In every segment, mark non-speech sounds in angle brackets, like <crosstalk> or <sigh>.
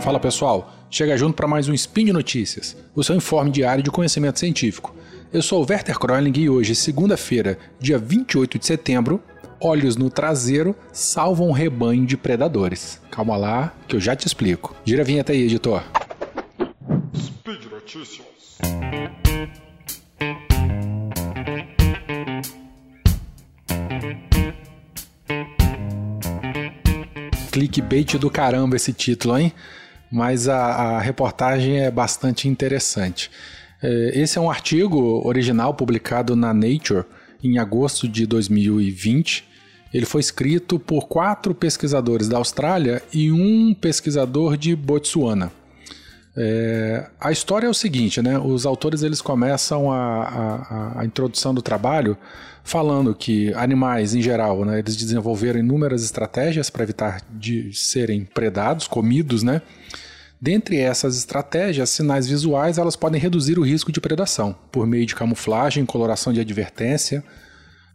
Fala pessoal, chega junto para mais um Spin de Notícias, o seu informe diário de conhecimento científico. Eu sou o Werther Kroeling e hoje, segunda-feira, dia 28 de setembro, olhos no traseiro salvam um rebanho de predadores. Calma lá, que eu já te explico. Gira a vinheta aí, editor. Speed Notícias. Clickbait do caramba esse título, hein? Mas a, a reportagem é bastante interessante. É, esse é um artigo original publicado na Nature em agosto de 2020 ele foi escrito por quatro pesquisadores da Austrália e um pesquisador de Botsuana. É, a história é o seguinte, né? Os autores eles começam a, a, a, introdução do trabalho falando que animais em geral, né, eles desenvolveram inúmeras estratégias para evitar de serem predados, comidos, né? Dentre essas estratégias, sinais visuais elas podem reduzir o risco de predação por meio de camuflagem, coloração de advertência,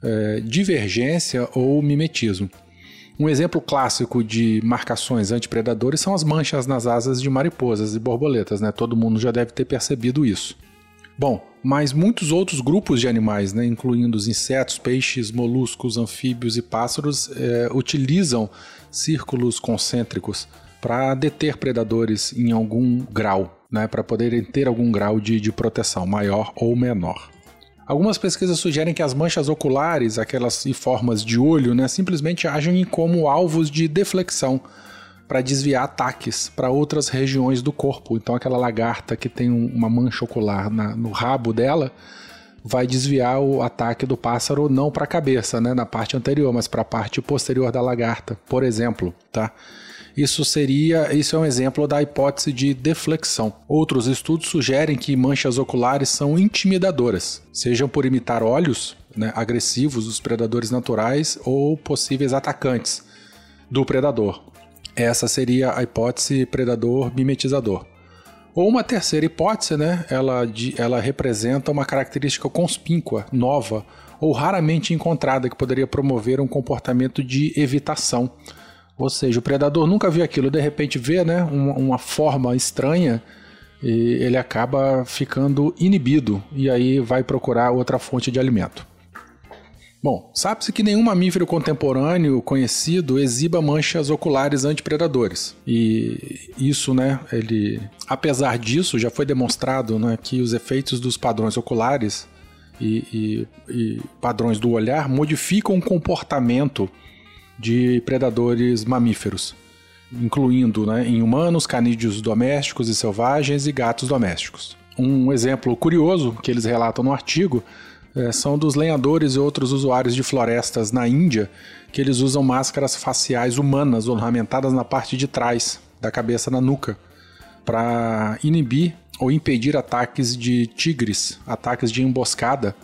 é, divergência ou mimetismo. Um exemplo clássico de marcações antipredadores são as manchas nas asas de mariposas e borboletas, né? Todo mundo já deve ter percebido isso. Bom, mas muitos outros grupos de animais, né, incluindo os insetos, peixes, moluscos, anfíbios e pássaros, é, utilizam círculos concêntricos para deter predadores em algum grau, né, para poderem ter algum grau de, de proteção, maior ou menor. Algumas pesquisas sugerem que as manchas oculares, aquelas formas de olho, né, simplesmente agem como alvos de deflexão para desviar ataques para outras regiões do corpo. Então, aquela lagarta que tem uma mancha ocular na, no rabo dela vai desviar o ataque do pássaro não para a cabeça, né, na parte anterior, mas para a parte posterior da lagarta, por exemplo, tá? Isso seria, isso é um exemplo da hipótese de deflexão. Outros estudos sugerem que manchas oculares são intimidadoras, sejam por imitar olhos né, agressivos dos predadores naturais ou possíveis atacantes do predador. Essa seria a hipótese predador mimetizador. Ou uma terceira hipótese, né? Ela, ela representa uma característica conspíncua, nova ou raramente encontrada que poderia promover um comportamento de evitação ou seja, o predador nunca viu aquilo, de repente vê né, uma, uma forma estranha e ele acaba ficando inibido e aí vai procurar outra fonte de alimento. Bom, sabe-se que nenhum mamífero contemporâneo conhecido exiba manchas oculares antipredadores. E isso, né, ele, apesar disso, já foi demonstrado né, que os efeitos dos padrões oculares e, e, e padrões do olhar modificam o comportamento de predadores mamíferos, incluindo né, em humanos, canídeos domésticos e selvagens e gatos domésticos. Um exemplo curioso que eles relatam no artigo é, são dos lenhadores e outros usuários de florestas na Índia, que eles usam máscaras faciais humanas ornamentadas na parte de trás da cabeça na nuca, para inibir ou impedir ataques de tigres, ataques de emboscada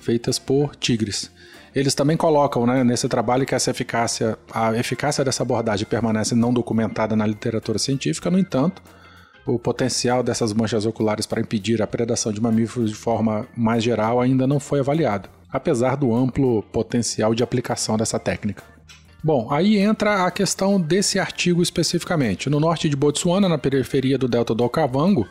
feitas por tigres. Eles também colocam né, nesse trabalho que essa eficácia, a eficácia dessa abordagem permanece não documentada na literatura científica, no entanto, o potencial dessas manchas oculares para impedir a predação de mamíferos de forma mais geral ainda não foi avaliado, apesar do amplo potencial de aplicação dessa técnica. Bom, aí entra a questão desse artigo especificamente. No norte de Botsuana, na periferia do delta do Okavango,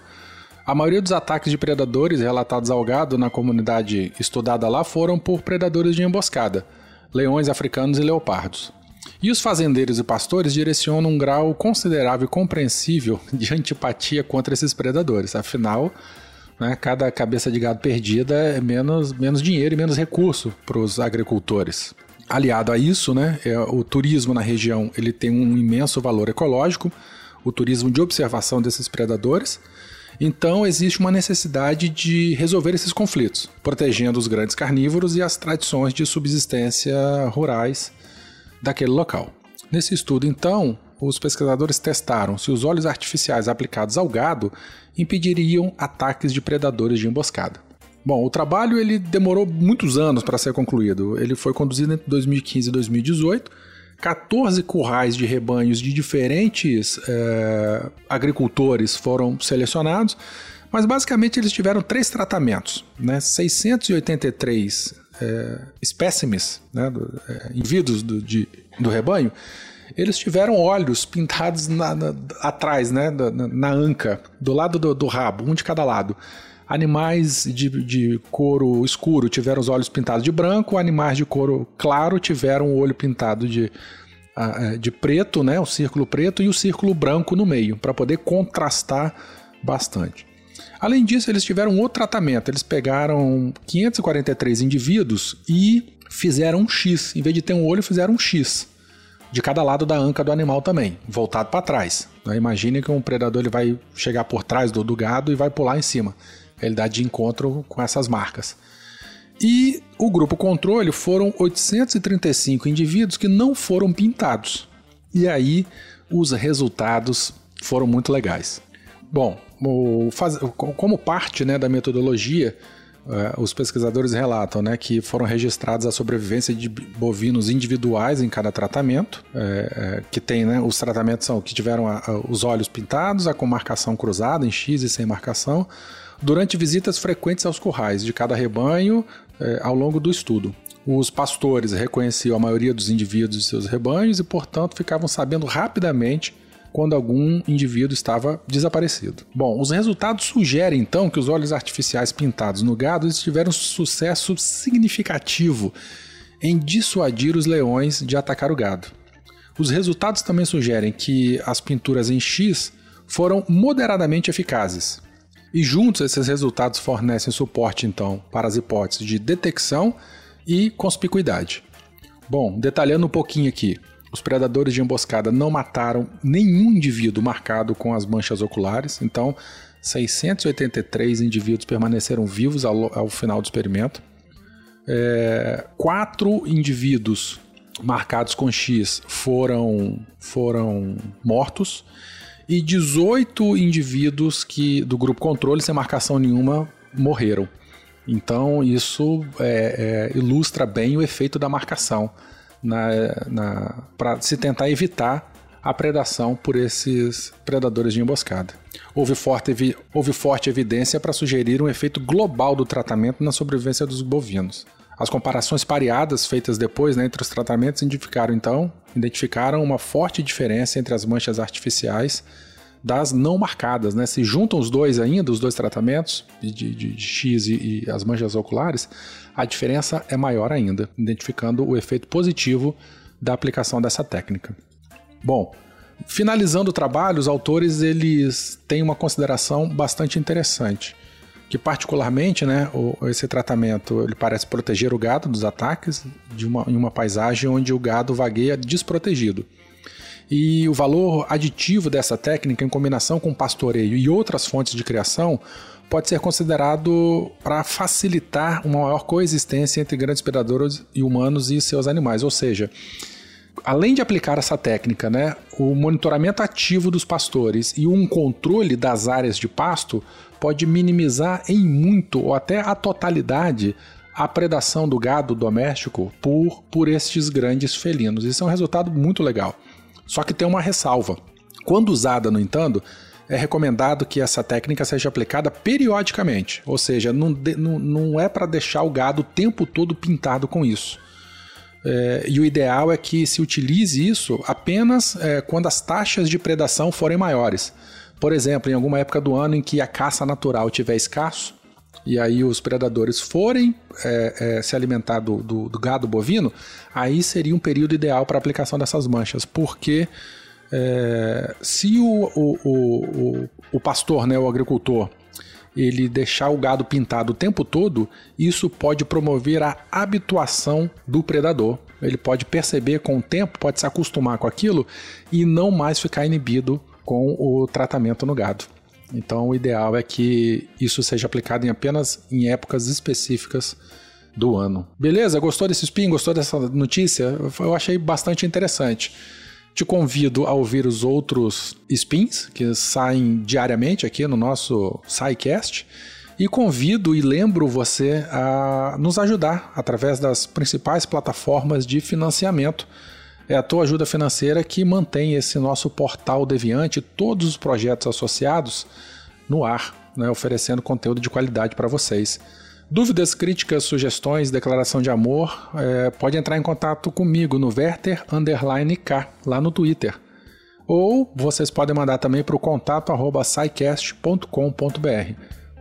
a maioria dos ataques de predadores relatados ao gado na comunidade estudada lá foram por predadores de emboscada, leões africanos e leopardos. E os fazendeiros e pastores direcionam um grau considerável e compreensível <laughs> de antipatia contra esses predadores. Afinal, né, cada cabeça de gado perdida é menos, menos dinheiro e menos recurso para os agricultores. Aliado a isso, né, é, o turismo na região ele tem um imenso valor ecológico, o turismo de observação desses predadores, então existe uma necessidade de resolver esses conflitos, protegendo os grandes carnívoros e as tradições de subsistência rurais daquele local. Nesse estudo, então, os pesquisadores testaram se os olhos artificiais aplicados ao gado impediriam ataques de predadores de emboscada. Bom, o trabalho ele demorou muitos anos para ser concluído. Ele foi conduzido entre 2015 e 2018 14 currais de rebanhos de diferentes é, agricultores foram selecionados, mas basicamente eles tiveram três tratamentos, né? 683 é, espécimes, né, do, é, indivíduos do, de, do rebanho, eles tiveram olhos pintados na, na, atrás, né, na, na, anca, do lado do, do, rabo, um de cada lado. Animais de, de couro escuro tiveram os olhos pintados de branco, animais de couro claro tiveram o olho pintado de, é, de preto, né, o círculo preto e o círculo branco no meio, para poder contrastar bastante. Além disso, eles tiveram outro tratamento. Eles pegaram 543 indivíduos e fizeram um X. Em vez de ter um olho, fizeram um X de cada lado da anca do animal também, voltado para trás. Né? Imagine que um predador ele vai chegar por trás do, do gado e vai pular em cima. Dá de encontro com essas marcas. E o grupo controle foram 835 indivíduos que não foram pintados. E aí os resultados foram muito legais. Bom, como parte né, da metodologia, os pesquisadores relatam né, que foram registrados a sobrevivência de bovinos individuais em cada tratamento, é, é, que tem, né, os tratamentos são que tiveram a, a, os olhos pintados, a com marcação cruzada em X e sem marcação, durante visitas frequentes aos currais de cada rebanho é, ao longo do estudo. Os pastores reconheciam a maioria dos indivíduos de seus rebanhos e, portanto, ficavam sabendo rapidamente quando algum indivíduo estava desaparecido. Bom, os resultados sugerem então que os olhos artificiais pintados no gado tiveram sucesso significativo em dissuadir os leões de atacar o gado. Os resultados também sugerem que as pinturas em X foram moderadamente eficazes. E juntos esses resultados fornecem suporte então para as hipóteses de detecção e conspicuidade. Bom, detalhando um pouquinho aqui, os predadores de emboscada não mataram nenhum indivíduo marcado com as manchas oculares, então 683 indivíduos permaneceram vivos ao, ao final do experimento. É, quatro indivíduos marcados com X foram, foram mortos e 18 indivíduos que do grupo controle, sem marcação nenhuma, morreram. Então isso é, é, ilustra bem o efeito da marcação na, na para se tentar evitar a predação por esses predadores de emboscada. Houve forte, houve forte evidência para sugerir um efeito global do tratamento na sobrevivência dos bovinos. As comparações pareadas feitas depois né, entre os tratamentos identificaram então identificaram uma forte diferença entre as manchas artificiais das não marcadas, né? Se juntam os dois ainda, os dois tratamentos de, de, de X e, e, as manchas oculares, a diferença é maior ainda, identificando o efeito positivo da aplicação dessa técnica. Bom, finalizando o trabalho, os autores eles têm uma consideração bastante interessante, que particularmente, né, esse tratamento ele parece proteger o gado dos ataques de uma, em uma paisagem onde o gado vagueia desprotegido. E o valor aditivo dessa técnica, em combinação com pastoreio e outras fontes de criação, pode ser considerado para facilitar uma maior coexistência entre grandes predadores e humanos e seus animais. Ou seja, além de aplicar essa técnica, né, o monitoramento ativo dos pastores e um controle das áreas de pasto pode minimizar em muito ou até a totalidade a predação do gado doméstico por, por estes grandes felinos. Isso é um resultado muito legal. Só que tem uma ressalva. Quando usada, no entanto, é recomendado que essa técnica seja aplicada periodicamente, ou seja, não, de, não, não é para deixar o gado o tempo todo pintado com isso. É, e o ideal é que se utilize isso apenas é, quando as taxas de predação forem maiores. Por exemplo, em alguma época do ano em que a caça natural tiver escasso, e aí os predadores forem é, é, se alimentar do, do, do, gado bovino, aí seria um período ideal para aplicação dessas manchas, porque é, se o, o, o, o pastor, né, o agricultor, ele deixar o gado pintado o tempo todo, isso pode promover a habituação do predador. Ele pode perceber com o tempo, pode se acostumar com aquilo e não mais ficar inibido com o tratamento no gado. Então, o ideal é que isso seja aplicado em apenas em épocas específicas do ano. Beleza? Gostou desse spin? Gostou dessa notícia? Eu achei bastante interessante. Te convido a ouvir os outros spins que saem diariamente aqui no nosso SciCast. E convido e lembro você a nos ajudar através das principais plataformas de financiamento é a tua ajuda financeira que mantém esse nosso portal Deviante, todos os projetos associados no ar, né, oferecendo conteúdo de qualidade para vocês. Dúvidas, críticas, sugestões, declaração de amor, é, pode entrar em contato comigo no Werther K, lá no Twitter. Ou vocês podem mandar também para o contato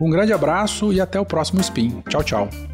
Um grande abraço e até o próximo Spin. Tchau, tchau.